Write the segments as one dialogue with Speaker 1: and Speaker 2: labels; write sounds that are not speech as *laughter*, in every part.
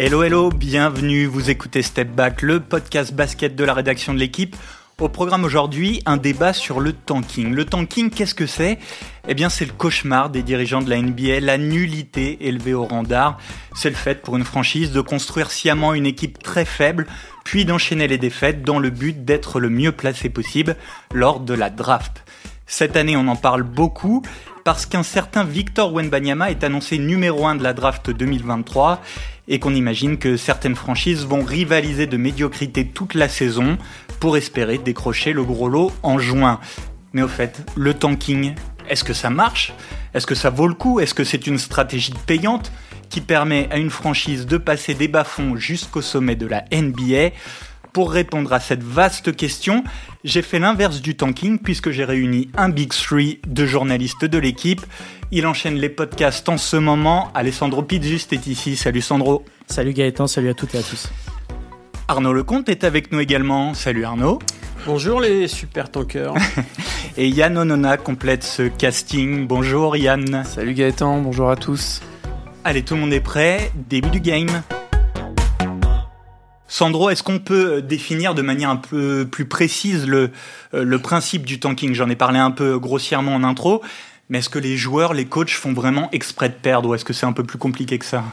Speaker 1: Hello hello, bienvenue, vous écoutez Step Back, le podcast basket de la rédaction de l'équipe. Au programme aujourd'hui, un débat sur le tanking. Le tanking, qu'est-ce que c'est? Eh bien, c'est le cauchemar des dirigeants de la NBA, la nullité élevée au rang d'art. C'est le fait pour une franchise de construire sciemment une équipe très faible, puis d'enchaîner les défaites dans le but d'être le mieux placé possible lors de la draft. Cette année, on en parle beaucoup parce qu'un certain Victor Wenbanyama est annoncé numéro 1 de la draft 2023 et qu'on imagine que certaines franchises vont rivaliser de médiocrité toute la saison pour espérer décrocher le gros lot en juin. Mais au fait, le tanking, est-ce que ça marche? Est-ce que ça vaut le coup? Est-ce que c'est une stratégie payante qui permet à une franchise de passer des bas-fonds jusqu'au sommet de la NBA pour répondre à cette vaste question, j'ai fait l'inverse du tanking puisque j'ai réuni un Big Three de journalistes de l'équipe. Il enchaîne les podcasts en ce moment. Alessandro Pizzuste est ici. Salut Sandro.
Speaker 2: Salut Gaëtan, salut à toutes et à tous.
Speaker 1: Arnaud Lecomte est avec nous également. Salut Arnaud.
Speaker 3: Bonjour les super tankers. *laughs*
Speaker 1: et Yann Onona complète ce casting. Bonjour Yann.
Speaker 4: Salut Gaëtan, bonjour à tous.
Speaker 1: Allez, tout le monde est prêt. Début du game. Sandro, est-ce qu'on peut définir de manière un peu plus précise le, euh, le principe du tanking? J'en ai parlé un peu grossièrement en intro, mais est-ce que les joueurs, les coachs font vraiment exprès de perdre ou est-ce que c'est un peu plus compliqué que ça?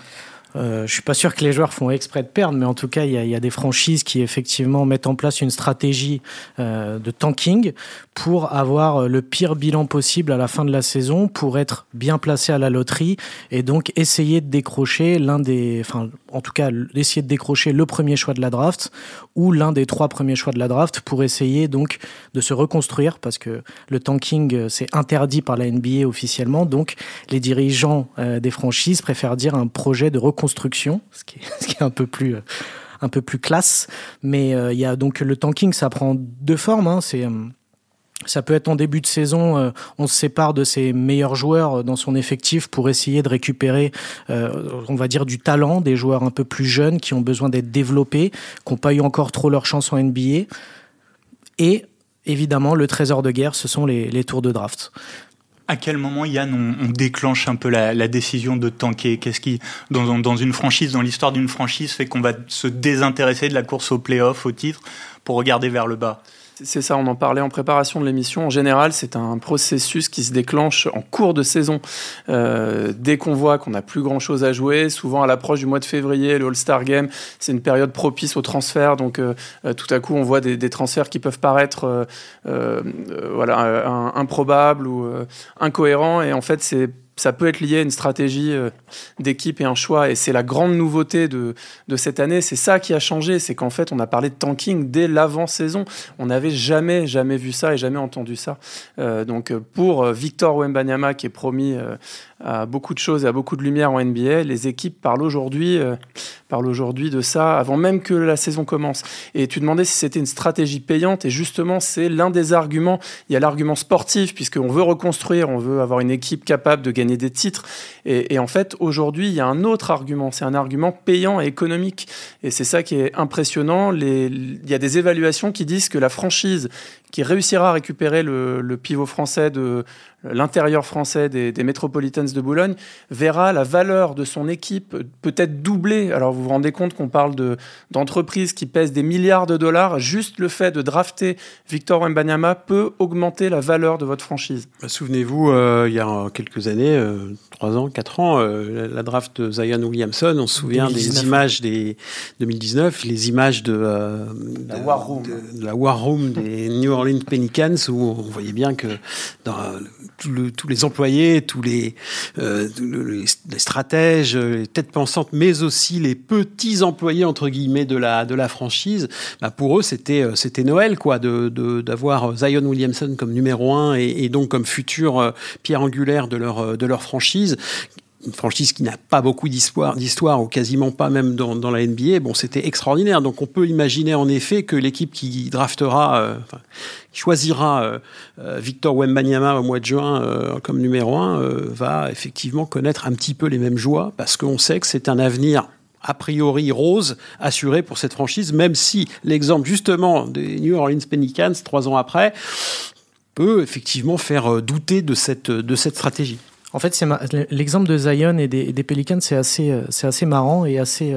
Speaker 2: Euh, je suis pas sûr que les joueurs font exprès de perdre, mais en tout cas, il y a, des franchises qui effectivement mettent en place une stratégie euh, de tanking pour avoir euh, le pire bilan possible à la fin de la saison, pour être bien placé à la loterie et donc essayer de décrocher l'un des, enfin, en tout cas, essayer de décrocher le premier choix de la draft ou l'un des trois premiers choix de la draft pour essayer donc de se reconstruire parce que le tanking euh, c'est interdit par la NBA officiellement, donc les dirigeants euh, des franchises préfèrent dire un projet de reconstruction construction, ce qui est, *laughs* ce qui est un peu plus euh, un peu plus classe. Mais il y a donc le tanking, ça prend deux formes. Hein. C'est euh, ça peut être en début de saison, on se sépare de ses meilleurs joueurs dans son effectif pour essayer de récupérer, on va dire, du talent, des joueurs un peu plus jeunes qui ont besoin d'être développés, qui n'ont pas eu encore trop leur chance en NBA. Et évidemment, le trésor de guerre, ce sont les, tours de draft.
Speaker 1: À quel moment, Yann, on, déclenche un peu la, décision de tanker? Qu'est-ce qui, dans, dans, une franchise, dans l'histoire d'une franchise, fait qu'on va se désintéresser de la course au play-off, au titre, pour regarder vers le bas?
Speaker 4: C'est ça, on en parlait en préparation de l'émission. En général, c'est un processus qui se déclenche en cours de saison. Euh, dès qu'on voit qu'on n'a plus grand-chose à jouer, souvent à l'approche du mois de février, le All-Star Game, c'est une période propice au transfert. Donc, euh, euh tout à coup, on voit des, des transferts qui peuvent paraître euh, euh voilà, improbables ou incohérents. Et en fait, c'est ça peut être lié à une stratégie euh, d'équipe et un choix. Et c'est la grande nouveauté de, de cette année. C'est ça qui a changé. C'est qu'en fait, on a parlé de tanking dès l'avant-saison. On n'avait jamais, jamais vu ça et jamais entendu ça. Euh, donc, pour Victor Wembanyama, qui est promis euh, à beaucoup de choses et à beaucoup de lumière en NBA, les équipes parlent aujourd'hui euh, parlent aujourd'hui de ça avant même que la saison commence. Et tu demandais si c'était une stratégie payante. Et justement, c'est l'un des arguments. Il y a l'argument sportif, puisqu'on veut reconstruire, on veut avoir une équipe capable de gagner des titres. Et, en fait, aujourd'hui, il y a un autre argument, c'est un argument payant et économique. Et c'est ça qui est impressionnant. Il y a des évaluations qui disent que la franchise qui réussira à récupérer le pivot français de l'intérieur français des, des Metropolitans de Boulogne verra la valeur de son équipe peut-être doubler. Alors vous vous rendez compte qu'on parle de, d'entreprises qui pèsent des milliards de dollars. Juste le fait de drafter Victor Wembanyama peut augmenter la valeur de votre franchise.
Speaker 3: Bah, souvenez-vous, euh, il y a quelques années, euh, 3 ans, 4 ans, euh, la draft de Zion Williamson, on se souvient 2019. des images des 2019, les images de, euh,
Speaker 4: la, de, War Room.
Speaker 3: De, de la War Room des New Orleans Pelicans où on voyait bien que dans tout le, tous les employés, tous les, euh, les, stratèges, les têtes pensantes, mais aussi les petits employés entre guillemets de la de la franchise, bah pour eux c'était c'était Noël quoi, de d'avoir Zion Williamson comme numéro un et, et donc comme futur euh, pierre angulaire de leur de leur franchise une franchise qui n'a pas beaucoup d'histoire, ou quasiment pas même dans, la NBA, bon, c'était extraordinaire. Donc on peut imaginer en effet que l'équipe qui draftera, euh, choisira euh, euh, Victor Wembanyama au mois de juin comme numéro un, va effectivement connaître un petit peu les mêmes joies parce qu'on sait que c'est un avenir a priori rose assuré pour cette franchise, même si l'exemple justement des New Orleans Pelicans trois ans après peut effectivement faire douter de cette stratégie.
Speaker 2: En fait, l'exemple de Zion et des, Pelicans, c'est assez, c'est assez marrant et assez,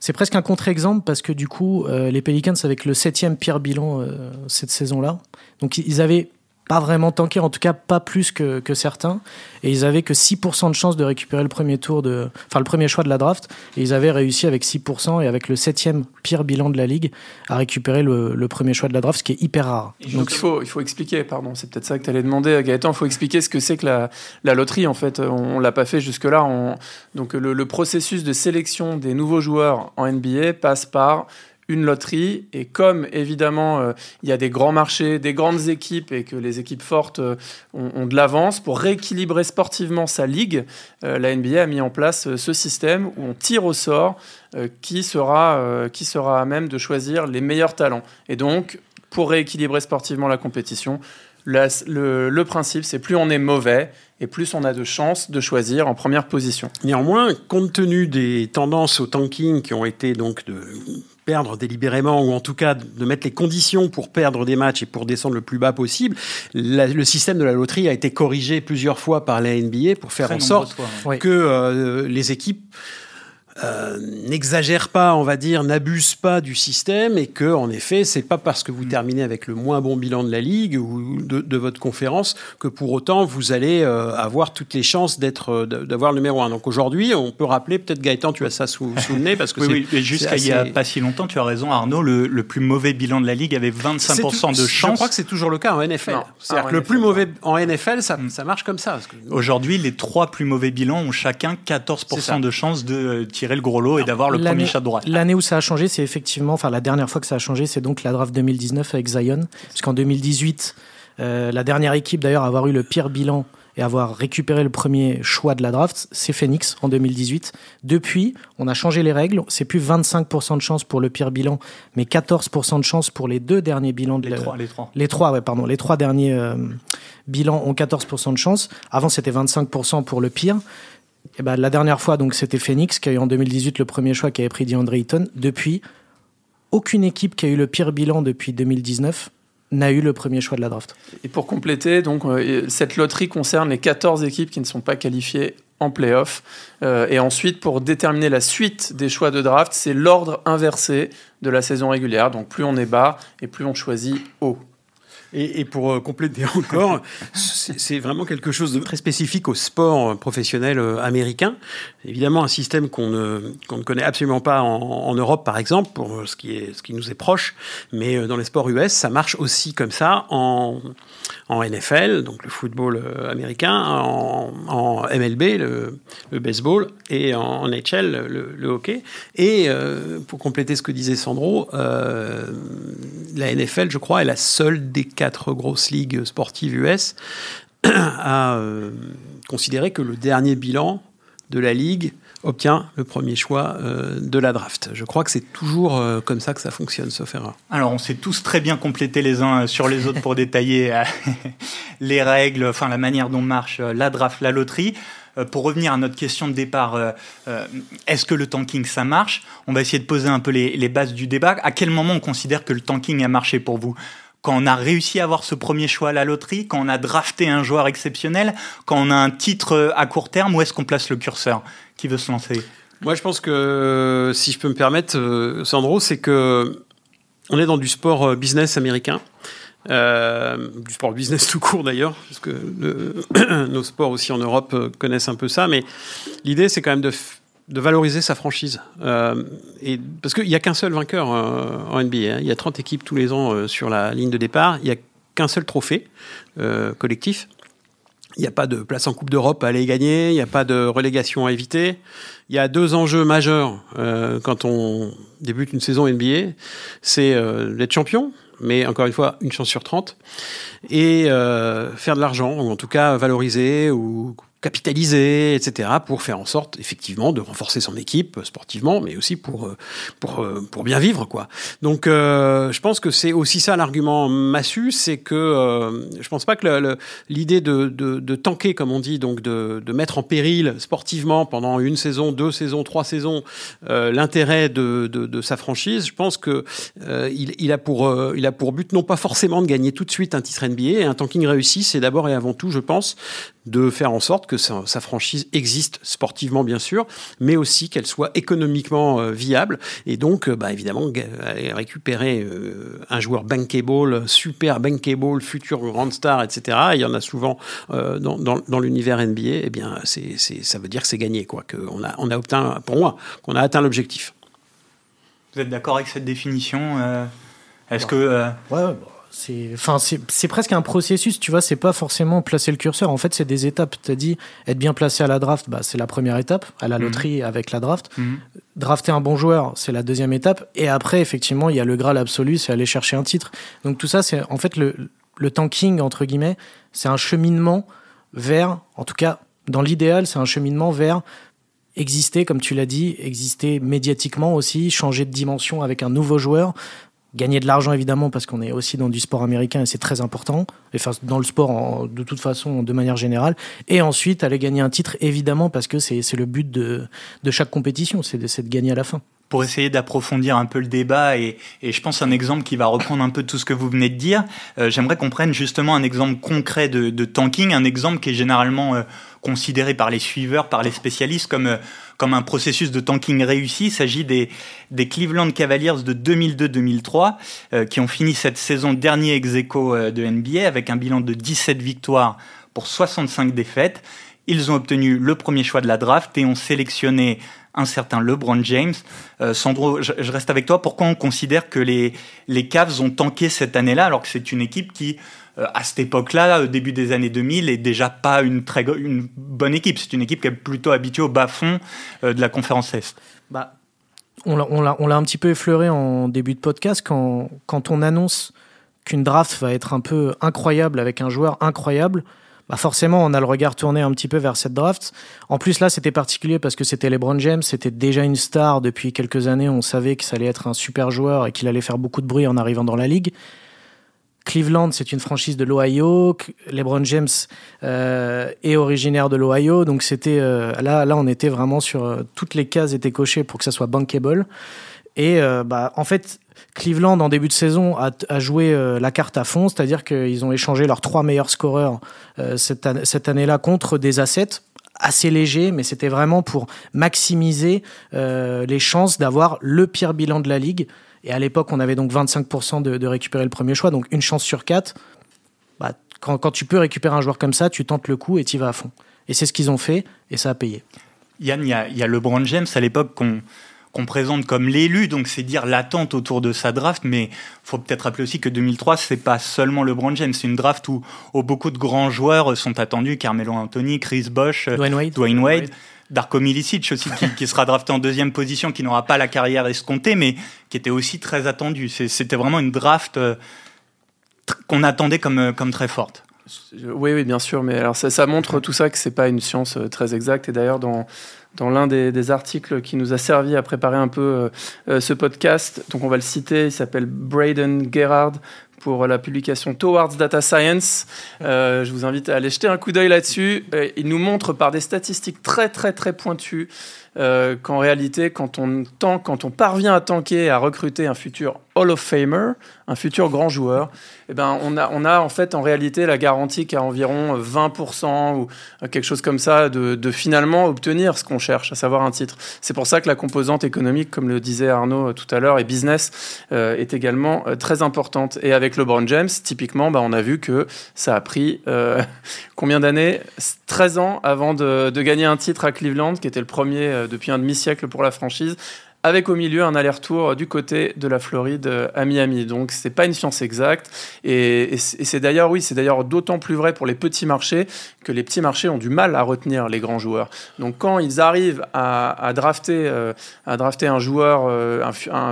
Speaker 2: c'est presque un contre-exemple parce que du coup, les Pelicans avec le septième pire bilan cette saison-là, donc ils avaient pas vraiment tanké, en tout cas pas plus que, que certains. Et ils avaient que 6% de chance de récupérer le premier tour de, enfin le premier choix de la draft. Et ils avaient réussi avec 6% et avec le septième pire bilan de la ligue à récupérer le, le premier choix de la draft, ce qui est hyper rare.
Speaker 4: Donc il faut, il faut expliquer, pardon, c'est peut-être ça que tu allais demander, Gaëtan. Il faut expliquer ce que c'est que la, la, loterie. En fait, on, l'a pas fait jusque-là. Donc le, le processus de sélection des nouveaux joueurs en NBA passe par une loterie. Et comme évidemment euh, il y a des grands marchés, des grandes équipes et que les équipes fortes euh, ont, de l'avance, pour rééquilibrer sportivement sa ligue, euh, la NBA a mis en place ce système où on tire au sort qui, sera, qui sera à même de choisir les meilleurs talents. Et donc, pour rééquilibrer sportivement la compétition, le, le, principe, c'est plus on est mauvais et plus on a de chances de choisir en première position.
Speaker 3: Néanmoins, compte tenu des tendances au tanking qui ont été donc de perdre délibérément, ou en tout cas de mettre les conditions pour perdre des matchs et pour descendre le plus bas possible, le système de la loterie a été corrigé plusieurs fois par la NBA pour faire en sorte que euh, les équipes euh, n'exagère pas, on va dire, n'abuse pas du système et que, en effet, c'est pas parce que vous mm. terminez avec le moins bon bilan de la ligue ou de, votre conférence que pour autant vous allez euh, avoir toutes les chances d'être, euh, d'avoir le numéro un. Donc aujourd'hui, on peut rappeler, peut-être Gaëtan, tu as ça sous, sous le nez parce que *laughs*
Speaker 1: oui, oui, jusqu'à il y a pas si longtemps, tu as raison, Arnaud, le, plus mauvais bilan de la ligue avait 25% de chance.
Speaker 3: Je crois que c'est toujours le cas en NFL. C'est-à-dire que le plus mauvais en NFL, ça, mm. ça marche comme ça.
Speaker 1: Aujourd'hui, les trois plus mauvais bilans ont chacun 14% de chance de tirer le gros lot et d'avoir le premier chat de droite.
Speaker 2: L'année où ça a changé, c'est effectivement, enfin la dernière fois que ça a changé, c'est donc la draft 2019 avec Zion, puisqu'en 2018, euh, la dernière équipe d'ailleurs à avoir eu le pire bilan et avoir récupéré le premier choix de la draft, c'est Phoenix en 2018. Depuis, on a changé les règles. C'est plus 25% de chance pour le pire bilan, mais 14% de chance pour les deux derniers bilans de
Speaker 1: les trois, les trois.
Speaker 2: Les trois, ouais, pardon. Les trois derniers euh, bilans ont 14% de chance. Avant, c'était 25% pour le pire. Eh ben, la dernière fois, donc, c'était Phoenix qui a eu en 2018 le premier choix qui avait pris DeAndre Ayton. Depuis, aucune équipe qui a eu le pire bilan depuis 2019 n'a eu le premier choix de la draft.
Speaker 4: Et pour compléter, donc, euh, cette loterie concerne les 14 équipes qui ne sont pas qualifiées en playoff. Euh, et ensuite, pour déterminer la suite des choix de draft, c'est l'ordre inversé de la saison régulière. Donc plus on est bas et plus on choisit haut.
Speaker 3: Et, pour euh, compléter *laughs* encore, c'est vraiment quelque chose de très spécifique au sport professionnel euh, américain. Évidemment, un système qu'on ne, qu'on ne connaît absolument pas en, Europe, par exemple, pour euh, ce qui, est, ce qui nous est proche. Mais dans les sports US, ça marche aussi comme ça en, NFL, donc le football américain, en, MLB, le, baseball, et en NHL, le, hockey. Et pour compléter ce que disait Sandro, euh, la NFL, je crois, est la seule des quatre grosses ligues sportives US à *clears throat* euh, considérer que le dernier bilan de la ligue obtient le premier choix euh, de la draft. Je crois que c'est toujours euh, comme ça que ça fonctionne, sauf erreur.
Speaker 1: Alors, on s'est tous très bien complétés les uns sur les autres pour *laughs* détailler *laughs* les règles, enfin la manière dont marche la draft, la loterie. Pour revenir à notre question de départ, est-ce que le tanking ça marche? On va essayer de poser un peu les, les bases du débat. À quel moment on considère que le tanking a marché pour vous? Quand on a réussi à avoir ce premier choix à la loterie, quand on a drafté un joueur exceptionnel, quand on a un titre à court terme, où est-ce qu'on place le curseur Qui veut se lancer?
Speaker 3: Moi, je pense que, si je peux me permettre, euh, Sandro, c'est que on est dans du sport euh, business américain. Euh, du sport business tout court d'ailleurs, parce que *clears throat* nos sports aussi en Europe connaissent un peu ça, mais l'idée c'est quand même de de valoriser sa franchise. Euh, et, parce qu'il n'y a qu'un seul vainqueur euh, en NBA. Hein. Il y a 30 équipes tous les ans euh, sur la ligne de départ. Il n'y a qu'un seul trophée collectif. Il n'y a pas de place en Coupe d'Europe à aller gagner. Il n'y a pas de relégation à éviter. Il y a deux enjeux majeurs quand on débute une saison NBA. C'est d'être champion, mais encore une fois, une chance sur 30. Et faire de l'argent, ou en tout cas valoriser ou capitaliser, etc., pour faire en sorte effectivement de renforcer son équipe sportivement, mais aussi pour euh, pour euh, pour bien vivre quoi. Donc euh, je pense que c'est aussi ça l'argument massu, c'est que euh, je pense pas que l'idée de, de, de tanker comme on dit, donc de, de mettre en péril sportivement pendant une saison, deux saisons, trois saisons l'intérêt de, de, sa franchise. Je pense que il, il a pour il a pour but non pas forcément de gagner tout de suite un titre NBA, un tanking réussi, c'est d'abord et avant tout, je pense, de faire en sorte que sa, franchise existe sportivement bien sûr, mais aussi qu'elle soit économiquement euh, viable et donc euh, bah, évidemment récupérer euh, un joueur bankable, super bankable, futur grand star, etc. Il y en a souvent dans, dans, l'univers NBA. Eh bien, c'est, ça veut dire que c'est gagné, quoi. Qu'on a, on a obtenu, pour moi, qu'on a atteint l'objectif.
Speaker 1: Vous êtes d'accord avec cette définition Est-ce que
Speaker 2: ouais, c'est enfin c'est presque un processus tu vois c'est pas forcément placer le curseur. En fait c'est des étapes. Tu as dit être bien placé à la draft bah, c'est la première étape à la mhm. loterie avec la draft. Mhm. drafter un bon joueur c'est la deuxième étape. Et après effectivement il y a le graal absolu c'est aller chercher un titre. Donc tout ça c'est en fait le, le tanking entre guillemets c'est un cheminement vers en tout cas dans l'idéal c'est un cheminement vers exister, comme tu l'as dit, exister médiatiquement aussi, changer de dimension avec un nouveau joueur, Gagner de l'argent évidemment parce qu'on est aussi dans du sport américain et c'est très important. Enfin, dans le sport de toute façon, de manière générale. Et ensuite aller gagner un titre évidemment parce que c'est le but de, de chaque compétition, c'est de, de gagner à la fin
Speaker 1: pour essayer d'approfondir un peu le débat et, et, je pense un exemple qui va reprendre un peu tout ce que vous venez de dire. Euh, j'aimerais qu'on prenne justement un exemple concret de, de, tanking, un exemple qui est généralement euh, considéré par les suiveurs, par les spécialistes comme euh, comme un processus de tanking réussi. Il s'agit des, des Cleveland Cavaliers de 2002-2003 euh, qui ont fini cette saison dernier ex euh, de NBA avec un bilan de 17 victoires pour 65 défaites. Ils ont obtenu le premier choix de la draft et ont sélectionné un certain LeBron James. Euh, Sandro, je, reste avec toi. Pourquoi on considère que les, les Cavs ont tanké cette année-là alors que c'est une équipe qui à cette époque-là, au début des années 2000, est déjà pas une très bonne équipe. C'est une équipe qui est plutôt habituée au bas-fond euh, de la conférence Est.
Speaker 2: Bah, on l'a un petit peu effleuré en début de podcast quand, quand on annonce qu'une draft va être un peu incroyable avec un joueur incroyable. Bah forcément, on a le regard tourné un petit peu vers cette draft. En plus, là, c'était particulier parce que c'était LeBron James, c'était déjà une star depuis quelques années. On savait que ça allait être un super joueur et qu'il allait faire beaucoup de bruit en arrivant dans la ligue. Cleveland, c'est une franchise de l'Ohio. LeBron James euh, est originaire de l'Ohio, donc c'était euh, là, là, on était vraiment sur euh, toutes les cases étaient cochées pour que ça soit bankable. Et bah, en fait, Cleveland en début de saison a, joué la carte à fond, c'est-à-dire qu'ils ont échangé leurs trois meilleurs scoreurs cette, cette année-là contre des assets assez légers, mais c'était vraiment pour maximiser les chances d'avoir le pire bilan de la ligue. Et à l'époque, on avait donc 25% de, récupérer le premier choix, donc une chance sur quatre. Bah, quand, quand, tu peux récupérer un joueur comme ça, tu tentes le coup et tu vas à fond. Et c'est ce qu'ils ont fait, et ça a payé.
Speaker 1: Yann, il y a, y a LeBron James à l'époque qu'on présente comme l'élu, donc c'est dire l'attente autour de sa draft, mais faut peut-être rappeler aussi que 2003, c'est pas seulement LeBron James, c'est une draft où, beaucoup de grands joueurs sont attendus, Carmelo Anthony, Chris Bosh,
Speaker 2: Dwayne Wade.
Speaker 1: Dwayne Wade. Darko Milicic aussi, qui, sera drafté en deuxième position, qui n'aura pas la carrière escomptée, mais qui était aussi très attendu. C'était vraiment une draft euh, qu'on attendait comme, euh, comme très forte.
Speaker 4: Oui, oui, bien sûr, mais alors ça, montre tout ça que c'est pas une science euh, très exacte. Et d'ailleurs, dans, dans l'un des, articles qui nous a servi à préparer un peu ce podcast, donc on va le citer, il s'appelle Braden Gerard pour la publication Towards Data Science. Euh, je vous invite à aller jeter un coup d'œil là-dessus. Euh, il nous montre par des statistiques très très très pointues euh, qu'en réalité, quand on, quand on parvient à tanker, à recruter un futur Hall of Famer, un futur grand joueur, eh ben, on, a, on a en fait en réalité la garantie qu'à environ 20% ou quelque chose comme ça de, finalement obtenir ce qu'on cherche, à savoir un titre. C'est pour ça que la composante économique, comme le disait Arnaud tout à l'heure, et business euh, est également euh, très importante. Et avec LeBron James, typiquement, bah, on a vu que ça a pris *laughs* combien d'années? 13 ans avant de, gagner un titre à Cleveland, qui était le premier depuis un demi-siècle pour la franchise avec au milieu un aller-retour du côté de la Floride euh, à Miami. Donc c'est pas une science exacte et, c'est d'ailleurs oui c'est d'ailleurs d'autant plus vrai pour les petits marchés que les petits marchés ont du mal à retenir les grands joueurs. Donc quand ils arrivent à, drafter euh, à drafter un joueur euh,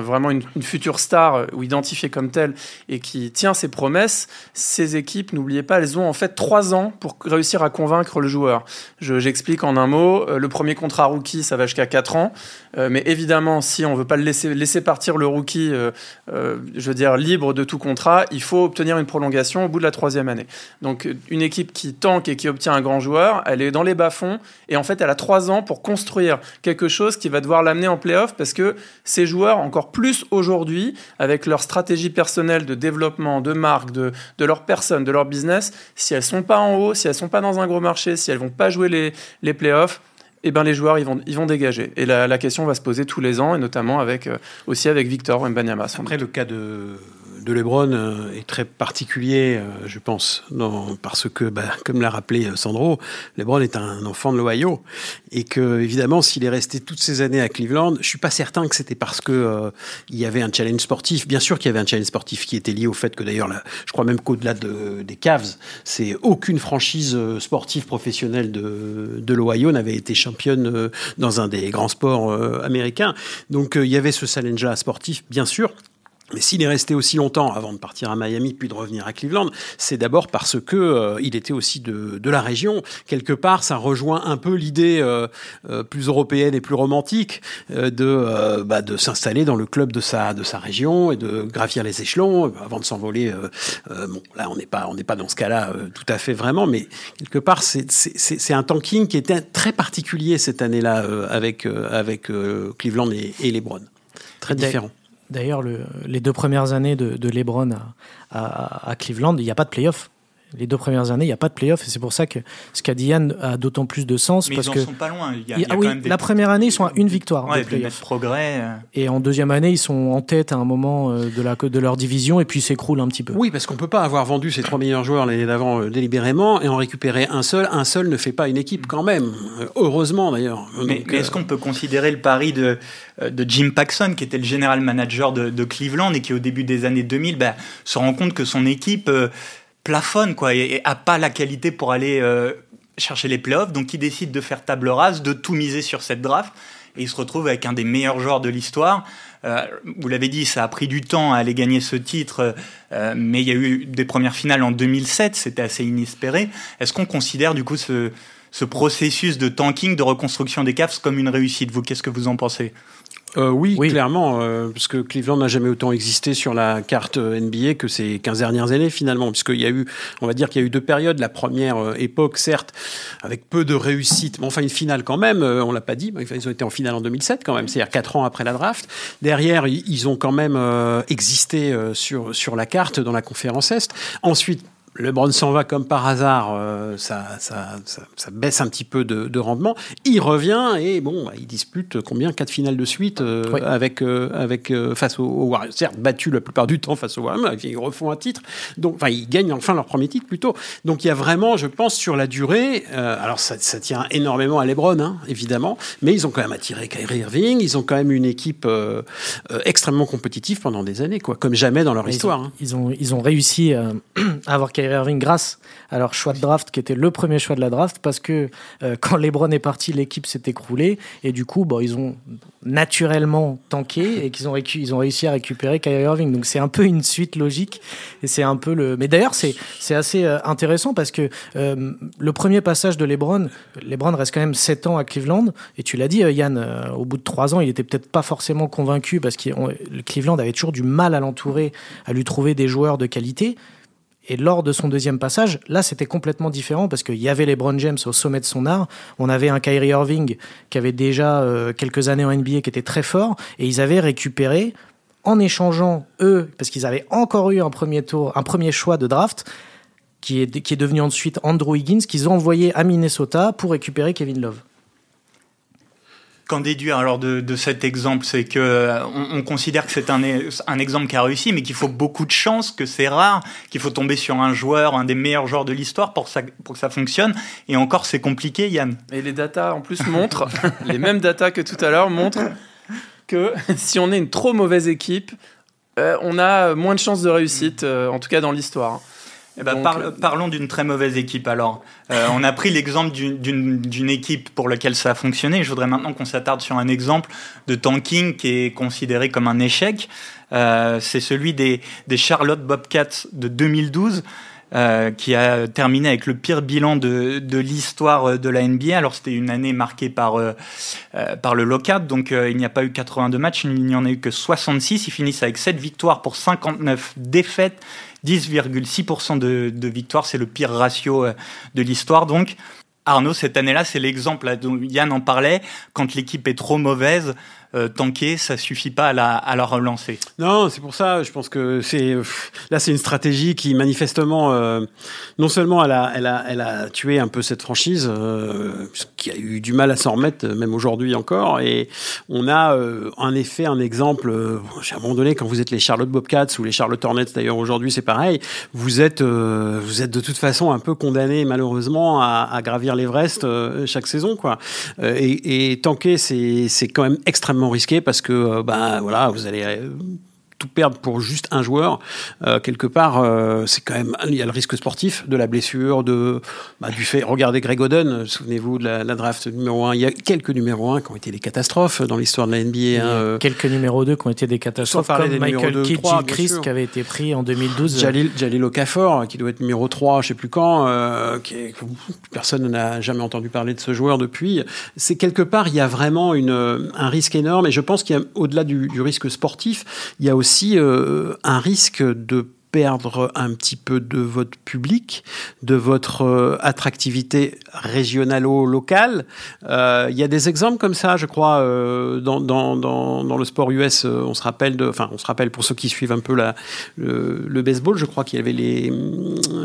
Speaker 4: vraiment une, future star ou identifié comme tel et qui tient ses promesses, ces équipes n'oubliez pas elles ont en fait trois ans pour réussir à convaincre le joueur. J'explique en un mot le premier contrat rookie ça va jusqu'à 4 ans mais évidemment si on veut pas laisser, laisser partir le rookie, euh, euh, je veux dire, libre de tout contrat, il faut obtenir une prolongation au bout de la troisième année. Donc, une équipe qui tank et qui obtient un grand joueur, elle est dans les bas-fonds et en fait, elle a trois ans pour construire quelque chose qui va devoir l'amener en playoff parce que ces joueurs, encore plus aujourd'hui, avec leur stratégie personnelle de développement, de marque, de, de leur personne, de leur business, si elles sont pas en haut, si elles sont pas dans un gros marché, si elles vont pas jouer les, les playoffs, eh ben les joueurs ils vont, ils vont dégager. Et la, la question va se poser tous les ans, et notamment avec, euh, aussi avec Victor Mbanyama.
Speaker 3: Après, le cas de, de Lebron euh, est très particulier, euh, je pense, parce que, bah, comme l'a rappelé euh, Sandro, Lebron est un enfant de l'Ohio et que, évidemment, s'il est resté toutes ces années à Cleveland, je suis pas certain que c'était parce que il y avait un challenge sportif. Bien sûr qu'il y avait un challenge sportif qui était lié au fait que, d'ailleurs, je crois même qu'au-delà de, des Cavs, c'est aucune franchise sportive professionnelle de, de l'Ohio n'avait été championne dans un des grands sports américains. Donc, il y avait ce challenge-là sportif, bien sûr. Mais s'il est resté aussi longtemps avant de partir à Miami puis de revenir à Cleveland, c'est d'abord parce que euh, il était aussi de, de la région. Quelque part, ça rejoint un peu l'idée euh, euh, plus européenne et plus romantique euh, de, euh, bah, de s'installer dans le club de sa, de sa région et de gravir les échelons avant de s'envoler. bon, là, on n'est pas, on n'est pas dans ce cas-là euh, tout à fait vraiment, mais quelque part, c'est- c'est un tanking qui était très particulier cette année-là euh, avec, euh, avec euh, Cleveland et, et LeBron. Très
Speaker 2: D'ailleurs-
Speaker 3: différent.
Speaker 2: D'ailleurs, le- les deux premières années de, de LeBron à, à- à Cleveland, il n'y a pas de playoff. Les deux premières années, il n'y a pas de playoff. Et c'est pour ça que ce qu'a dit Yann a d'autant plus de sens.
Speaker 1: Mais
Speaker 2: parce
Speaker 1: ils en
Speaker 2: que
Speaker 1: sont pas loin. Il y a,
Speaker 2: il-
Speaker 1: il y a
Speaker 2: ah
Speaker 1: quand
Speaker 2: oui,
Speaker 1: même des
Speaker 2: la première année, ils sont à une victoire
Speaker 1: ouais,
Speaker 2: des
Speaker 1: des progrès. euh.
Speaker 2: Et en deuxième année, ils sont en tête à un moment euh, de, la, de leur division et puis ils s'écroulent un petit peu.
Speaker 3: Oui, parce qu'on peut pas avoir vendu ses trois meilleurs joueurs l'année d'avant euh, délibérément et en récupérer un seul. Un seul ne fait pas une équipe quand même. Euh, heureusement d'ailleurs.
Speaker 1: Mais,
Speaker 3: euh,
Speaker 1: est-ce qu'on peut considérer le pari de, de Jim Paxson, qui était le général manager de, de Cleveland et qui, au début des années 2000, bah, se rend compte que son équipe euh, plafonne quoi, et, et a pas la qualité pour aller euh, chercher les playoffs, donc il décide de faire table rase, de tout miser sur cette draft, et il se retrouve avec un des meilleurs joueurs de l'histoire. Euh, vous l'avez dit, ça a pris du temps à aller gagner ce titre, euh, mais il y a eu des premières finales en 2007, c'était assez inespéré. Est-ce qu'on considère du coup ce, ce processus de tanking, de reconstruction des Cavs comme une réussite Vous, qu'est-ce que vous en pensez?
Speaker 3: Euh, oui,
Speaker 2: Oui.
Speaker 3: clairement, euh, parce que Cleveland n'a jamais autant existé sur la carte euh, NBA que ces 15 dernières années finalement, puisqu'il y a eu, on va dire qu'il y a eu deux périodes. La première euh, époque, certes, avec peu de réussite, mais enfin une finale quand même. euh, on l'a pas dit, mais ils ont été en finale en 2007 quand même, c'est-à-dire quatre ans après la draft. Derrière, ils ils ont quand même euh, existé euh, sur sur la carte dans la conférence Est. Ensuite. LeBron s'en va comme par hasard, euh, ça, ça, ça, ça baisse un petit peu de, de rendement. Il revient et bon, bah, il dispute combien quatre finales de suite euh,
Speaker 2: Oui.
Speaker 3: avec euh, avec euh, face aux, aux Warriors. Certes, battu la plupart du temps face aux Warriors, ils refont un titre. Donc, enfin, ils gagnent enfin leur premier titre plutôt. Donc, il y a vraiment, je pense, sur la durée. euh, alors, ça, ça tient énormément à LeBron, hein, évidemment, mais ils ont quand même attiré Kyrie Irving. Ils ont quand même une équipe euh, extrêmement compétitive pendant des années, quoi, comme jamais dans leur histoire.
Speaker 2: ont,
Speaker 3: hein.
Speaker 2: ils ont, ils ont réussi *clears throat* à avoir Kyrie Irving grâce à leur choix de draft, qui était le premier choix de la draft, parce que euh, quand LeBron est parti, l'équipe s'est écroulée, et du coup, bon, ils ont naturellement tanké et qu'ils ont, ils ont réussi à récupérer Kyrie Irving. Donc c'est un peu une suite logique, et c'est un peu le. Mais d'ailleurs, c'est c'est assez euh, intéressant parce que euh, le premier passage de LeBron, LeBron reste quand même 7 ans à Cleveland, et tu l'as dit, Yann, au bout de 3 ans, il était peut-être pas forcément convaincu parce que Cleveland avait toujours du mal à l'entourer, à lui trouver des joueurs de qualité. Et lors de son deuxième passage, là, c'était complètement différent parce qu'il y avait LeBron James au sommet de son art. On avait un Kyrie Irving qui avait déjà euh, quelques années en NBA qui était très fort et ils avaient récupéré en échangeant eux, parce qu'ils avaient encore eu un premier tour, un premier choix de draft qui est, qui est devenu ensuite Andrew Higgins qu'ils ont envoyé à Minnesota pour récupérer Kevin Love.
Speaker 1: Qu'en déduire alors de, de cet exemple C'est que euh, on, on considère que c'est un, un exemple qui a réussi, mais qu'il faut beaucoup de chance, que c'est rare, qu'il faut tomber sur un joueur, un des meilleurs joueurs de l'histoire pour, pour que ça fonctionne. Et encore, c'est compliqué, Yann.
Speaker 4: Et les datas en plus montrent, *laughs* les mêmes datas que tout à l'heure montrent que *laughs* si on est une trop mauvaise équipe, euh, on a moins de chances de réussite, euh, en tout cas dans l'histoire.
Speaker 1: Eh ben,
Speaker 4: Donc, euh,
Speaker 1: parlons d'une très mauvaise équipe alors. Euh, on a pris l'exemple d'une- équipe pour laquelle ça a fonctionné. Je voudrais maintenant qu'on s'attarde sur un exemple de tanking qui est considéré comme un échec. Euh, C'est celui des, des Charlotte Bobcats de 2012. euh, qui a terminé avec le pire bilan de, de l'histoire de la NBA. Alors c'était une année marquée par, euh, euh, par le lockout, donc il n'y a pas eu 82 matchs, il n'y en a eu que 66. Ils finissent avec 7 victoires pour 59 défaites, 10,6% de, de victoires, c'est le pire ratio de l'histoire. Donc Arnaud, cette année-là, c'est l'exemple dont Yann en parlait, quand l'équipe est trop mauvaise, euh, tanker, ça suffit pas à la, relancer.
Speaker 3: Non, c'est pour ça. Je pense que c'est là, c'est une stratégie qui manifestement, euh, non seulement elle a, elle a, elle a tué un peu cette franchise, euh, qui a eu du mal à s'en remettre, même aujourd'hui encore. Et on a euh, en effet un exemple. Euh, à un moment donné, quand vous êtes les Charlotte Bobcats ou les Charlotte Hornets, d'ailleurs aujourd'hui, c'est pareil. Vous êtes, euh, vous êtes de toute façon un peu condamné malheureusement à, gravir l'Everest chaque saison, quoi. et, et tanker, c'est quand même extrêmement risqué parce que ben voilà, vous allez euh, tout perdre pour juste un joueur, euh, quelque part, euh, c'est quand même il y a le risque sportif de la blessure, de bah, du fait. Regardez Greg Oden, souvenez-vous de la, la, draft numéro 1 Il y a quelques numéros 1 qui ont été des catastrophes dans l'histoire de la NBA. Hein,
Speaker 2: euh, quelques numéros 2 qui ont été des catastrophes, comme des Michael Kidd Chris qui avait été pris en 2012.
Speaker 3: Jalil, Jalil Okafor, qui doit être numéro 3, je sais plus quand, euh, qui est, personne n'a jamais entendu parler de ce joueur depuis. C'est quelque part, il y a vraiment une, un risque énorme, et je pense qu'il y a au-delà du, du risque sportif, il y a aussi aussi euh, un risque de perdre un petit peu de votre public, de votre euh, attractivité régionalo-locale. Euh, il y a des exemples comme ça, je crois, euh, dans, dans, dans, le sport US. On se rappelle de, enfin, on se rappelle pour ceux qui suivent un peu la, le, le baseball, je crois qu'il y avait les,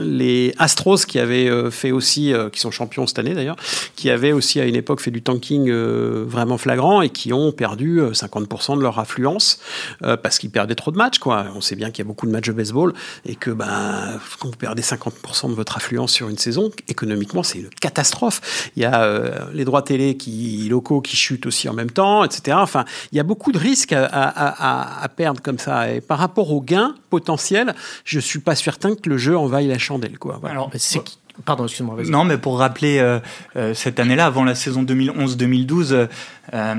Speaker 3: les Astros qui avaient fait aussi, qui sont champions cette année d'ailleurs, qui avaient aussi à une époque fait du tanking vraiment flagrant et qui ont perdu 50% de leur affluence parce qu'ils perdaient trop de matchs. Quoi. On sait bien qu'il y a beaucoup de matchs de baseball et que ben, quand vous perdez 50% de votre affluence sur une saison, économiquement, c'est une catastrophe. Il y a euh, les droits télé qui, locaux qui chutent aussi en même temps, etc. Enfin, il y a beaucoup de risques à, à, à, perdre comme ça. Et par rapport aux gains potentiels, je suis pas certain que le jeu en vaille la chandelle. Quoi.
Speaker 1: Voilà. Alors, c'est Pardon, excuse-moi. Non, mais pour rappeler, euh, euh, cette année-là, avant la saison 2011-2012, euh,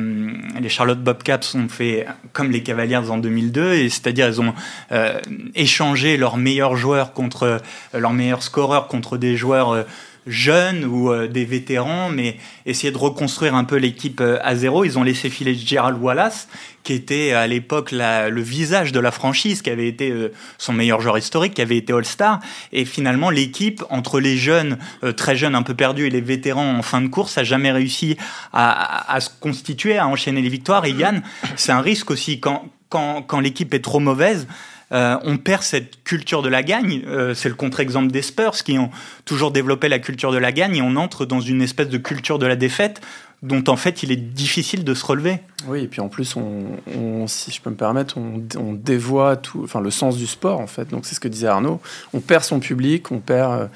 Speaker 1: les Charlotte Bobcats ont fait comme les Cavaliers en 2002, et c'est-à-dire ils ont échangé leurs meilleurs joueurs contre leurs meilleurs scoreurs contre des joueurs jeunes ou euh, des vétérans, mais essayer de reconstruire un peu l'équipe euh, à zéro. Ils ont laissé filer Gerald Wallace, qui était à l'époque le visage de la franchise, qui avait été euh, son meilleur joueur historique, qui avait été All-Star. Et finalement, l'équipe, entre les jeunes, euh, très jeunes, un peu perdus, et les vétérans en fin de course, a jamais réussi à, à, à se constituer, à enchaîner les victoires. Et Yann, c'est un risque aussi quand, quand, quand l'équipe est trop mauvaise euh, on perd cette culture de la gagne. Euh, c'est le contre-exemple des Spurs qui ont toujours développé la culture de la gagne et on entre dans une espèce de culture de la défaite dont en fait il est difficile de se relever.
Speaker 4: Oui, et puis en plus, on, on si je peux me permettre, on, on, dévoie tout, enfin le sens du sport en fait. Donc c'est ce que disait Arnaud. On perd son public, on perd, euh,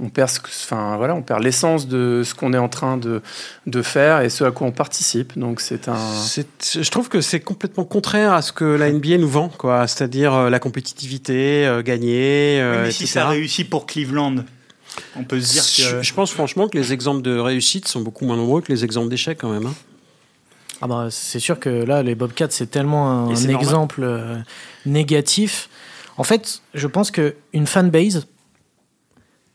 Speaker 4: on perd, ce, enfin voilà, on perd l'essence de ce qu'on est en train de, de faire et ce à quoi on participe. Donc c'est un.
Speaker 3: Je trouve que c'est complètement contraire à ce que la NBA nous vend, quoi. C'est-à-dire euh, la compétitivité, euh, gagner.
Speaker 1: Oui, mais si ça réussit pour Cleveland, on peut se dire que...
Speaker 3: Je pense franchement que les exemples de réussite sont beaucoup moins nombreux que les exemples d'échec quand même. Hein.
Speaker 2: Ah bah, c'est sûr que là, les Bobcats, c'est tellement un exemple euh, négatif. En fait, je pense qu'une fanbase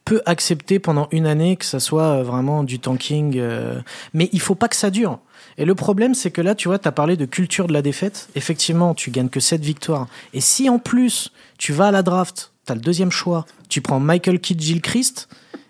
Speaker 2: peut accepter pendant une année que ça soit vraiment du tanking, euh, mais il faut pas que ça dure. Et le problème, c'est que là, tu vois, tu as parlé de culture de la défaite. Effectivement, tu gagnes que 7 victoires. Et si en plus, tu vas à la draft, tu as le deuxième choix, tu prends Michael Kidd Gilchrist,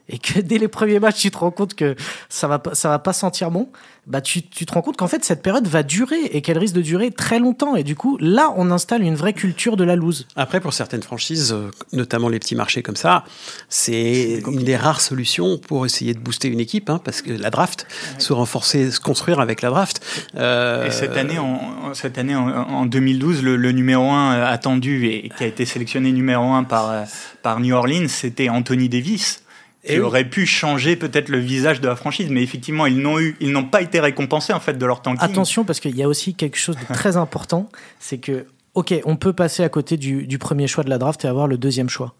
Speaker 2: et que dès les premiers matchs, tu te rends compte que ça va, ça va pas sentir bon, bah tu, tu te rends compte qu'en fait, cette période va durer et qu'elle risque de durer très longtemps. Et du coup, là, on installe une vraie culture de la loose.
Speaker 3: Après, pour certaines franchises, notamment les petits marchés comme ça, c'est une des rares solutions pour essayer de booster une équipe, hein, parce que la draft, ouais. se renforcer, se construire avec la draft.
Speaker 1: Euh... Et cette année, en, cette année en, en 2012, le, le, numéro 1 attendu et qui a été sélectionné numéro 1 par, par New Orleans, c'était Anthony Davis et aurait pu changer peut-être le visage de la franchise, mais effectivement, ils n'ont eu, ils n'ont pas été récompensés en fait de leur tanking.
Speaker 2: Attention, parce qu'il y a aussi quelque chose de très *laughs* important, c'est que, ok, on peut passer à côté du, du, premier choix de la draft et avoir le deuxième choix,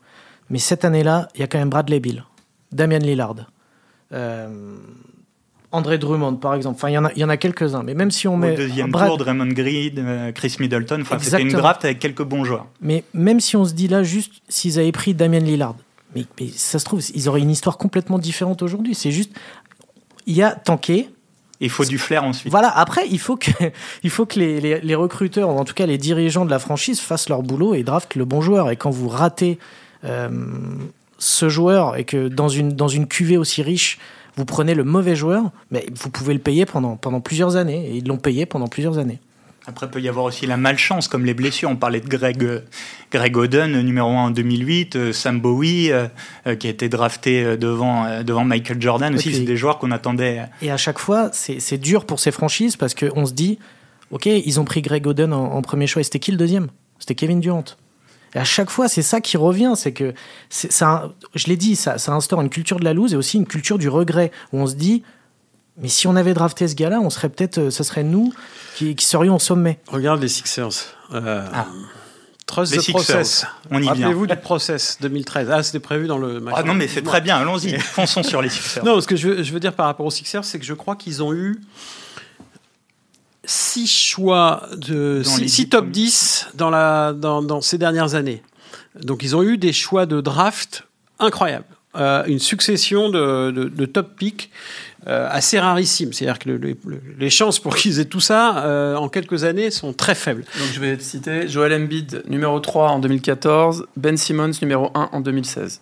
Speaker 2: mais cette année-là, il y a quand même Bradley Bill, Damian Lillard, euh, André Drummond, par exemple. Enfin, il y en a, il y en a quelques-uns. Mais même si on met
Speaker 1: Au deuxième Brad... tour, Draymond Green, euh, Chris Middleton. Enfin, c'était une draft avec quelques bons joueurs.
Speaker 2: Mais même si on se dit là juste s'ils avaient pris Damian Lillard mais, mais ça se trouve, ils auraient une histoire complètement différente aujourd'hui. C'est juste, il y a tanké,
Speaker 1: il faut du flair ensuite.
Speaker 2: Voilà, après, il faut que, *laughs* il faut que les, les, les, recruteurs, ou en tout cas les dirigeants de la franchise, fassent leur boulot et draftent le bon joueur. Et quand vous ratez euh, ce joueur et que dans une, dans une cuvée aussi riche, vous prenez le mauvais joueur, mais vous pouvez le payer pendant, pendant plusieurs années. Et ils l'ont payé pendant plusieurs années.
Speaker 1: Après, il peut y avoir aussi la malchance, comme les blessures. On parlait de Greg, Greg Oden, numéro 1 en 2008, euh, Sam Bowie, euh, euh, qui a été drafté devant, devant Michael Jordan aussi. C'est des joueurs qu'on attendait.
Speaker 2: Et à chaque fois, c'est dur pour ces franchises parce qu'on se dit, OK, ils ont pris Greg Oden en, en premier choix. Et c'était qui le deuxième? C'était Kevin Durant. Et à chaque fois, c'est ça qui revient, c'est que ça, je l'ai dit, ça, ça instaure une culture de la loose et aussi une culture du regret où on se dit, mais si on avait drafté ce gars-là, on serait peut-être, ce serait nous qui, qui, serions au sommet.
Speaker 3: Regarde les Sixers. Euh, ah. Trust the process.
Speaker 1: On y vient.
Speaker 3: Rappelez-vous du process 2013. Ah, c'était prévu dans le
Speaker 1: match. Ah non, mais c'est très bien. Allons-y. *laughs* Fonçons sur les Sixers.
Speaker 3: Non, ce que je veux, je veux dire par rapport aux Sixers, c'est que je crois qu'ils ont eu six choix de six, six, top 10 dans, la, dans, dans, ces dernières années. Donc ils ont eu des choix de draft incroyables. Euh, une succession de, de, de top picks euh, assez rarissimes. C'est-à-dire que le, le, les chances pour *laughs* qu'ils aient tout ça euh, en quelques années sont très faibles.
Speaker 4: Donc je vais te citer Joel Embiid numéro 3 en 2014, Ben Simmons numéro 1 en 2016.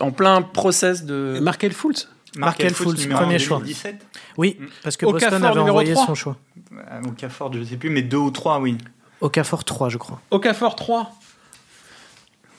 Speaker 4: En plein process de...
Speaker 3: Et Markel Fultz
Speaker 2: Markel Fultz, premier choix.
Speaker 1: 2017
Speaker 2: Oui, parce que Okafor, Boston avait envoyé 3. son choix.
Speaker 1: Okafor, je ne sais plus, mais deux ou trois, oui.
Speaker 2: Okafor 3, je crois.
Speaker 3: Okafor 3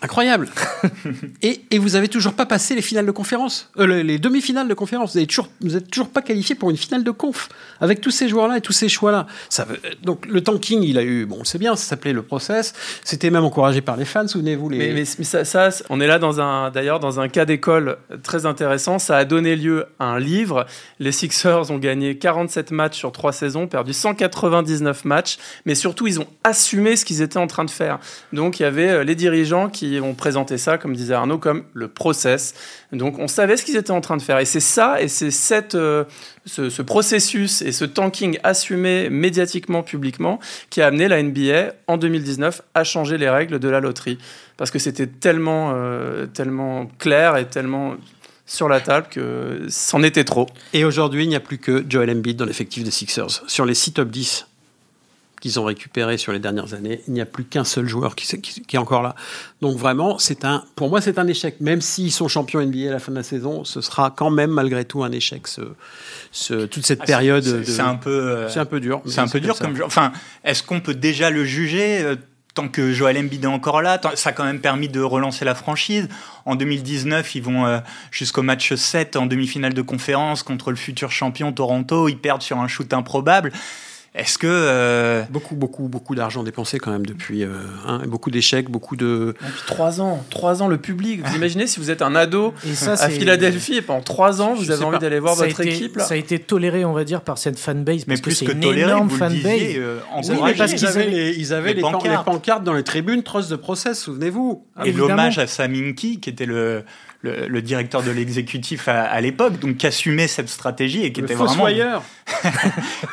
Speaker 3: Incroyable. *laughs* et, et, vous avez toujours pas passé les finales de conférence, euh, les, les demi-finales de conférence. Vous n'êtes toujours, vous êtes toujours pas qualifié pour une finale de conf avec tous ces joueurs-là et tous ces choix-là. Ça, donc le tanking, il a eu, bon, c'est bien, ça s'appelait le process. C'était même encouragé par les fans, souvenez-vous. Les...
Speaker 4: Mais, mais, mais ça, ça, on est là dans un, d'ailleurs, dans un cas d'école très intéressant. Ça a donné lieu à un livre. Les Sixers ont gagné 47 matchs sur trois saisons, perdu 199 matchs, mais surtout ils ont assumé ce qu'ils étaient en train de faire. Donc il y avait les dirigeants qui ont présenté ça, comme disait Arnaud, comme le process. Donc on savait ce qu'ils étaient en train de faire. Et c'est ça, et c'est euh, ce, ce, processus et ce tanking assumé médiatiquement, publiquement, qui a amené la NBA en 2019 à changer les règles de la loterie. Parce que c'était tellement, euh, tellement clair et tellement sur la table que c'en était trop.
Speaker 3: Et aujourd'hui, il n'y a plus que Joel Embiid dans l'effectif des Sixers. Sur les 6 top 10 qu'ils ont récupéré sur les dernières années. Il n'y a plus qu'un seul joueur qui, qui, qui, est encore là. Donc vraiment, c'est un, pour moi, c'est un échec. Même s'ils sont champions NBA à la fin de la saison, ce sera quand même malgré tout un échec. Ce, ce toute cette ah, période.
Speaker 1: C'est un peu. Euh,
Speaker 3: c'est un peu dur.
Speaker 1: C'est un peu dur comme. comme enfin, est-ce qu'on peut déjà le juger? Euh, tant que Joel Embiid est encore là, ça a quand même permis de relancer la franchise. En 2019, ils vont euh, jusqu'au match 7 en demi-finale de conférence contre le futur champion Toronto. Ils perdent sur un shoot improbable. Est-ce que euh...
Speaker 3: beaucoup, beaucoup, beaucoup d'argent dépensé quand même depuis, euh, hein, beaucoup d'échecs, beaucoup de.
Speaker 4: Depuis trois ans, trois ans le public. Vous *laughs* imaginez si vous êtes un ado ça, à Philadelphie et pendant trois ans vous avez envie d'aller voir
Speaker 2: ça
Speaker 4: votre
Speaker 2: été,
Speaker 4: équipe. Là.
Speaker 2: Ça a été toléré, on va dire, par cette fanbase.
Speaker 1: Mais plus
Speaker 2: que,
Speaker 1: que
Speaker 2: une
Speaker 1: toléré,
Speaker 2: énorme fanbase.
Speaker 1: le disiez, euh,
Speaker 3: oui, mais parce qu'ils avaient les, ils avaient les, les, pancartes. les, pancartes. dans les tribunes, trust de process, souvenez-vous.
Speaker 1: Et l'hommage à Saminki, qui était le le, le, directeur de l'exécutif à, à l'époque, donc qui assumait cette stratégie et qui
Speaker 3: le
Speaker 1: était vraiment *laughs*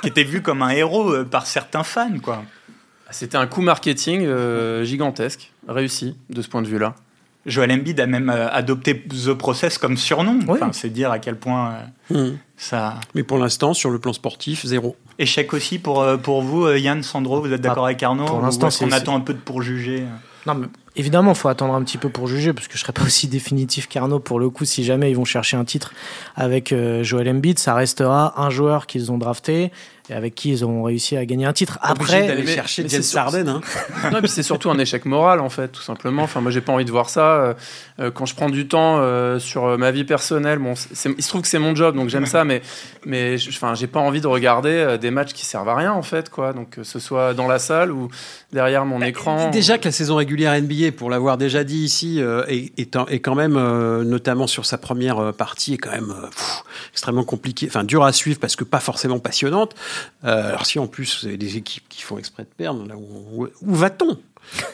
Speaker 3: qui
Speaker 1: était vu comme un héros euh, par certains fans, quoi.
Speaker 4: C'était un coup marketing euh, gigantesque, réussi de ce point de vue-là.
Speaker 1: Joel Embiid a même euh, adopté The Process comme surnom. Oui. Enfin, c'est dire à quel point euh, mmh. ça.
Speaker 3: Mais pour l'instant, sur le plan sportif, zéro.
Speaker 1: Échec aussi pour, euh, pour vous, Yann, Sandro, vous êtes d'accord ah, avec Arnaud
Speaker 2: Pour l'instant,
Speaker 1: on attend un peu de pour juger
Speaker 2: non, mais évidemment, il faut attendre un petit peu pour juger, parce que je serais pas *laughs* aussi définitif qu'Arnaud pour le coup. Si jamais ils vont chercher un titre avec euh, Joel Embiid, ça restera un joueur qu'ils ont drafté et avec qui ils ont réussi à gagner un titre. Après,
Speaker 3: d'aller chercher James Harden. Hein. *laughs*
Speaker 4: non, puis c'est surtout un échec moral en fait, tout simplement. Enfin, moi, j'ai pas envie de voir ça. Euh, quand je prends du temps euh, sur ma vie personnelle, bon, il se trouve que c'est mon job, donc j'aime ça, mais mais enfin, j'ai pas envie de regarder euh, des matchs qui servent à rien en fait, quoi. Donc que ce soit dans la salle ou derrière mon bah, écran.
Speaker 3: Déjà que la saison régulière NBA, pour l'avoir déjà dit ici, euh, est, quand même, euh, notamment sur sa première partie, est quand même pff, extrêmement compliquée, enfin dur à suivre parce que pas forcément passionnante. Euh, alors si en plus vous avez des équipes qui font exprès de perdre, où va-t-on?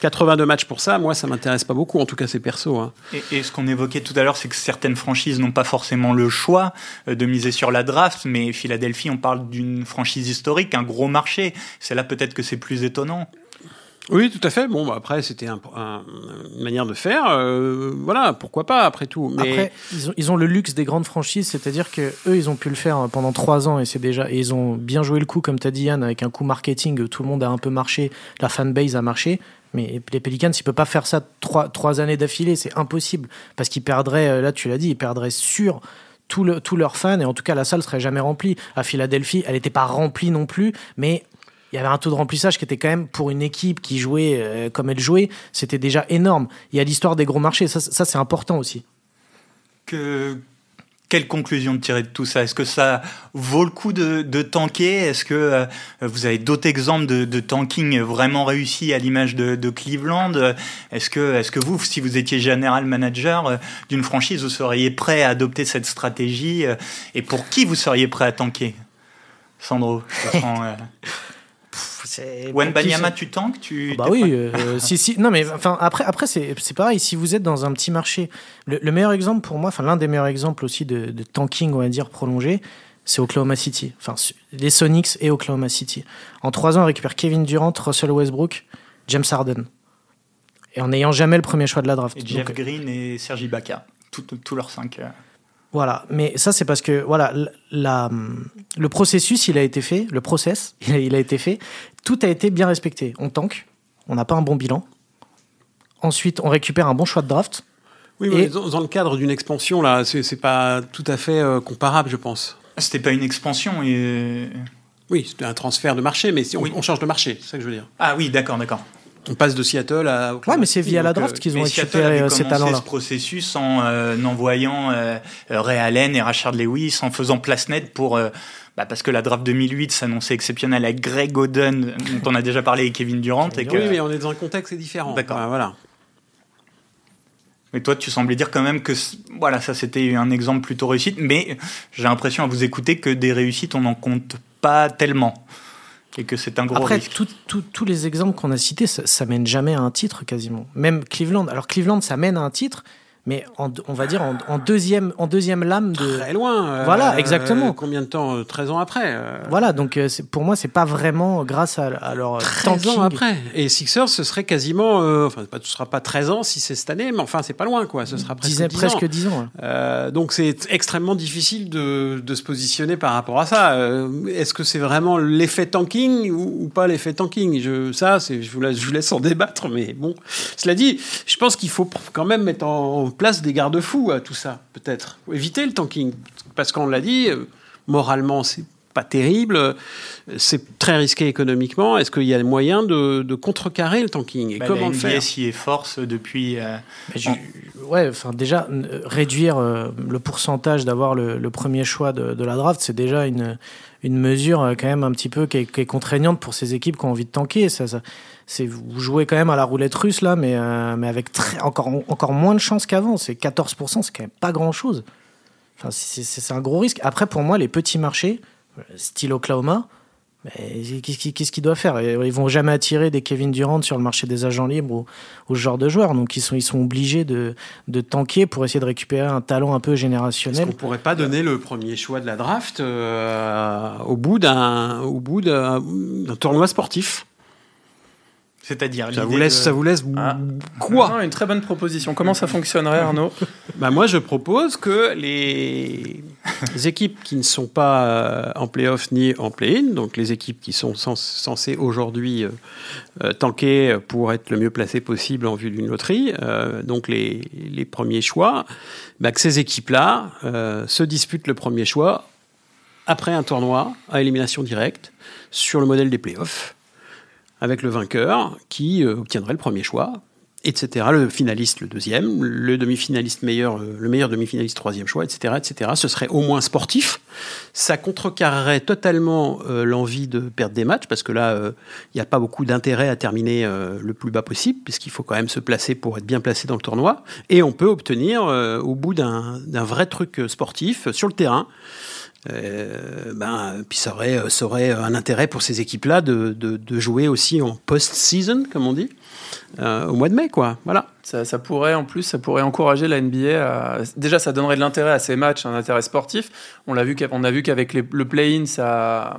Speaker 3: 82 matchs pour ça, moi ça m'intéresse pas beaucoup, en tout cas c'est perso. Hein.
Speaker 1: Et, et, ce qu'on évoquait tout à l'heure, c'est que certaines franchises n'ont pas forcément le choix de miser sur la draft, mais Philadelphie, on parle d'une franchise historique, un gros marché. C'est là peut-être que c'est plus étonnant.
Speaker 3: Oui, tout à fait. Bon, bah, après, c'était un, une manière de faire. Euh, voilà, pourquoi pas, après tout.
Speaker 2: Mais... Après, ils ont, le luxe des grandes franchises, c'est-à-dire que eux, ils ont pu le faire pendant trois ans et c'est déjà. Et ils ont bien joué le coup, comme tu as dit, Yann, avec un coup marketing. Tout le monde a un peu marché, la fanbase a marché. Mais les Pelicans, ils ne peuvent pas faire ça trois, années d'affilée, c'est impossible. Parce qu'ils perdraient, euh, là tu l'as dit, ils perdraient sur tous le, leurs fans, et en tout cas la salle serait jamais remplie. À Philadelphie, elle n'était pas remplie non plus, mais il y avait un taux de remplissage qui était quand même pour une équipe qui jouait euh, comme elle jouait, c'était déjà énorme. Il y a l'histoire des gros marchés, ça, ça c'est important aussi.
Speaker 1: Que, quelle conclusion de tirer de tout ça? Est-ce que ça vaut le coup de, tanker? Est-ce que euh, vous avez d'autres exemples de, tanking vraiment réussis à l'image de, Cleveland? Est-ce que, est que vous, si vous étiez général manager euh, d'une franchise, vous seriez prêt à adopter cette stratégie? Et pour qui vous seriez prêt à tanker? Sandro, je *laughs* Banyama, tu tankes tu,
Speaker 2: ah Bah oui, euh, si, si. Non, mais enfin, après, après c'est pareil. Si vous êtes dans un petit marché, le, meilleur exemple pour moi, enfin, l'un des meilleurs exemples aussi de, tanking, on va dire, prolongé, c'est Oklahoma City. Enfin, les Sonics et Oklahoma City. En trois ans, on récupère Kevin Durant, Russell Westbrook, James Harden. Et en n'ayant jamais le premier choix de la draft.
Speaker 1: Et Jeff Green et Sergi Baca. Tous leurs cinq. Euh.
Speaker 2: Voilà, mais ça c'est parce que voilà, la, le processus il a été fait, le process *laughs* il a, été fait, tout a été bien respecté. On tank, on n'a pas un bon bilan. Ensuite, on récupère un bon choix de draft.
Speaker 3: Oui, mais dans le cadre d'une expansion là, c'est pas tout à fait euh, comparable, je pense.
Speaker 1: C'était pas une expansion et.
Speaker 3: Oui, c'était un transfert de marché, mais on, on change de marché, c'est ça que je veux dire.
Speaker 1: Ah oui, d'accord, d'accord.
Speaker 3: On passe de Seattle à
Speaker 2: Ouais, mais c'est via la draft qu'ils ont récupéré euh, ces talents-là.
Speaker 1: ce processus en euh, envoyant euh, Ray Allen et Rashard Lewis, en faisant place nette pour. bah parce que la draft 2008 s'annonçait exceptionnelle avec Greg Oden, dont on a déjà parlé, et Kevin Durant. et que...
Speaker 3: Oui, mais on est dans un contexte différent.
Speaker 1: D'accord.
Speaker 3: voilà.
Speaker 1: Mais toi, tu semblais dire quand même que voilà, ça c'était un exemple plutôt réussite, mais j'ai l'impression à vous écouter que des réussites, on n'en compte pas tellement et que c'est un gros
Speaker 2: Après,
Speaker 1: risque.
Speaker 2: tous les exemples qu'on a cités, ça, ça, mène jamais à un titre quasiment. Même Cleveland. Alors Cleveland, ça mène à un titre, mais on va dire en, deuxième, en deuxième lame de.
Speaker 3: Très loin.
Speaker 2: voilà, euh, exactement.
Speaker 3: combien de temps 13 euh, ans après euh
Speaker 2: Voilà, donc pour moi, c'est pas vraiment grâce à, à leur 13
Speaker 3: ans après. Et Sixers, ce serait quasiment. enfin, ce sera pas 13 ans si c'est cette année, mais enfin, c'est pas loin, quoi. Ce sera presque 10
Speaker 2: presque
Speaker 3: ans.
Speaker 2: 10 ans.
Speaker 3: donc c'est extrêmement difficile de, de, se positionner par rapport à ça. Est-ce que c'est vraiment l'effet tanking ou, pas l'effet tanking? Je, Ça, je vous, laisse, je vous laisse en débattre, mais bon. Cela dit, je pense qu'il faut quand même mettre en place des garde-fous à tout ça, peut-être. Éviter le tanking. Parce qu'on l'a dit, euh, moralement, c'est pas terrible, c'est très risqué économiquement. Est-ce qu'il y a moyen de, de contrecarrer le tanking?
Speaker 1: Et bah, comment le faire? S'y efforce depuis. Euh,
Speaker 2: ouais, enfin déjà réduire euh, le pourcentage d'avoir le, premier choix de, la draft, c'est déjà une une mesure quand même un petit peu qui est, contraignante pour ces équipes qui ont envie de tanker. Ça, c'est vous jouez quand même à la roulette russe là, mais, euh, mais avec encore, encore moins de chances qu'avant. C'est 14%, c'est quand même pas grand chose. Enfin, c'est un gros risque. Après, pour moi, les petits marchés, style Oklahoma, qu'est-ce qu'ils doivent faire? Ils vont jamais attirer des Kevin Durant sur le marché des agents libres ou, ou ce genre de joueurs. Donc ils sont, ils sont obligés de, de tanker pour essayer de récupérer un talent un peu générationnel.
Speaker 3: Est-ce pourrait pas donner le premier choix de la draft euh, au bout d'un tournoi sportif?
Speaker 1: C'est-à-dire
Speaker 3: ça vous laisse, ça vous laisse ah. quoi
Speaker 4: Une très bonne proposition. Comment ça fonctionnerait, Arnaud *laughs*
Speaker 3: bah Moi, je propose que les *laughs* équipes qui ne sont pas euh, en play-off ni en play-in, donc les équipes qui sont censées aujourd'hui euh, euh, tanker pour être le mieux placé possible en vue d'une loterie, donc les, les, premiers choix, bah que ces équipes-là se disputent le premier choix après un tournoi à élimination directe sur le modèle des play-offs avec le vainqueur qui euh, obtiendrait le premier choix, etc. Le finaliste le deuxième, le demi-finaliste meilleur, euh, le meilleur demi-finaliste troisième choix, etc., etc. Ce serait au moins sportif. Ça contrecarrerait totalement euh, l'envie de perdre des matchs parce que là, il n'y a pas beaucoup d'intérêt à terminer le plus bas possible puisqu'il faut quand même se placer pour être bien placé dans le tournoi. Et on peut obtenir au bout d'un vrai truc sportif sur le terrain euh, ben, puis ça aurait, ça aurait, un intérêt pour ces équipes-là de, de, de, jouer aussi en post-season, comme on dit, euh, au mois de mai, quoi. Voilà.
Speaker 4: Ça, pourrait, en plus, ça pourrait encourager la NBA à... Déjà, ça donnerait de l'intérêt à ces matchs, un intérêt sportif. On l'a vu, a vu qu'avec le play-in, ça,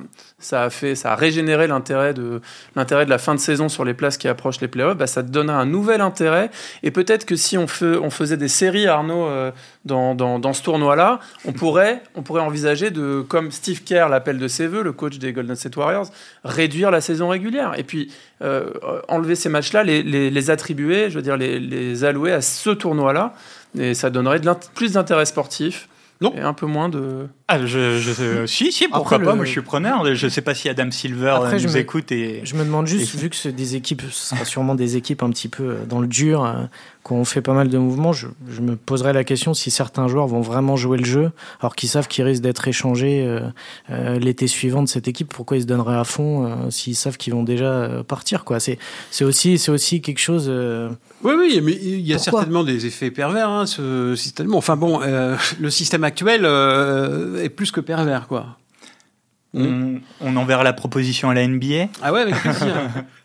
Speaker 4: a fait, ça a régénéré l'intérêt de, l'intérêt de la fin de saison sur les places qui approchent les playoffs. Bah, ça donnerait un nouvel intérêt. Et peut-être que si on, on faisait des séries, Arnaud, euh, dans, ce tournoi-là, on pourrait, on pourrait envisager de, comme Steve Kerr l'appelle de ses voeux, le coach des Golden State Warriors, réduire la saison régulière. Et puis, euh, enlever ces matchs-là, les, attribuer, je veux dire, les, les allouer à ce tournoi-là. Et ça donnerait plus d'intérêt sportif. Non. Et un peu moins de.
Speaker 1: Ah, je, je, si, si, pourquoi pas Moi, je suis preneur. Je ne sais pas si Adam Silver Après, nous écoute. Et,
Speaker 2: je me demande juste, vu que c'est des équipes, ce sera sûrement des équipes un petit peu euh, dans le dur, euh, qu'on fait pas mal de mouvements, je, je, me poserais la question si certains joueurs vont vraiment jouer le jeu, alors qu'ils savent qu'ils risquent d'être échangés euh, l'été suivant de cette équipe. Pourquoi ils se donneraient à fond s'ils savent qu'ils vont déjà partir quoi C'est aussi, aussi quelque chose.
Speaker 3: Oui, oui, mais il y a certainement des effets pervers, hein, ce système. Enfin bon, *laughs* le système actuel est plus que pervers, quoi.
Speaker 1: On, on, enverra la proposition à la NBA.
Speaker 3: Ah ouais, avec plaisir.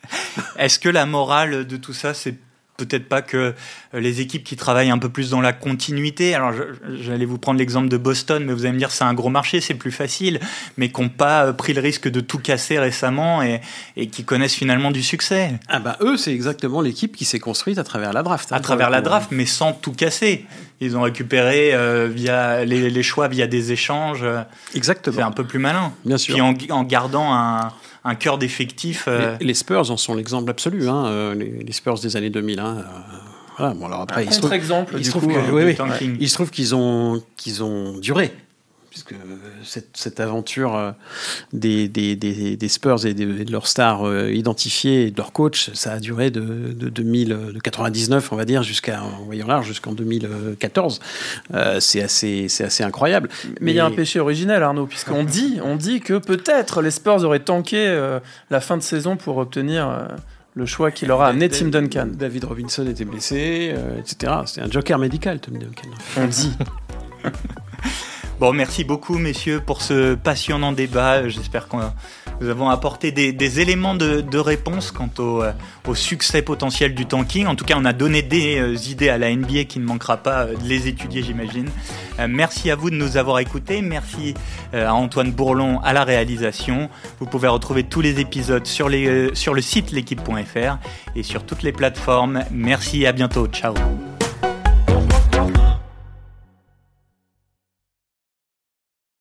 Speaker 3: *laughs*
Speaker 1: Est-ce que la morale de tout ça, c'est peut-être pas que euh, les équipes qui travaillent un peu plus dans la continuité? Alors, j'allais vous prendre l'exemple de Boston, mais vous allez me dire c'est un gros marché, c'est plus facile, mais qui n'ont pas euh, pris le risque de tout casser récemment et, et qui connaissent finalement du succès.
Speaker 3: Ah bah eux, c'est exactement l'équipe qui s'est construite à travers la draft.
Speaker 1: Hein, à travers la draft, mais sans tout casser. Ils ont récupéré euh, via les, les, choix via des échanges.
Speaker 3: Exactement.
Speaker 1: C'est un peu plus malin.
Speaker 3: Bien sûr.
Speaker 1: Puis en, en gardant un un cœur d'effectif.
Speaker 3: Euh, les, Spurs en sont l'exemple absolu, hein, euh, les, Spurs des années 2000. Hein, euh,
Speaker 4: voilà, bon, alors après, il se trouve,
Speaker 3: exemple, il, se trouve oui, il se trouve qu'ils ont, qu'ils ont duré puisque cette, cette aventure euh, des, des, des, des, Spurs et, de leurs stars euh, identifiés et de leur coach, ça a duré de, de, 2000, 99, on va dire, jusqu'à, en voyant large, jusqu'en 2014. Euh, c'est assez, c'est assez incroyable.
Speaker 4: Mais il y a un péché originel, Arnaud, puisqu'on dit, on dit que peut-être les Spurs auraient tanké la fin de saison pour obtenir le choix qu'il aura amené Tim Duncan.
Speaker 3: David Robinson était blessé, etc. C'est un joker médical, Tim Duncan.
Speaker 4: On dit. *laughs*
Speaker 1: Bon, merci beaucoup, messieurs, pour ce passionnant débat. J'espère que nous avons apporté des, éléments de, réponse quant euh, au, succès potentiel du tanking. En tout cas, on a donné des euh, idées à la NBA qui ne manquera pas euh, de les étudier, j'imagine. merci à vous de nous avoir écoutés. Merci à Antoine Bourlon à la réalisation. Vous pouvez retrouver tous les épisodes sur, les, sur le site l'équipe.fr et sur toutes les plateformes. Merci, à bientôt. Ciao.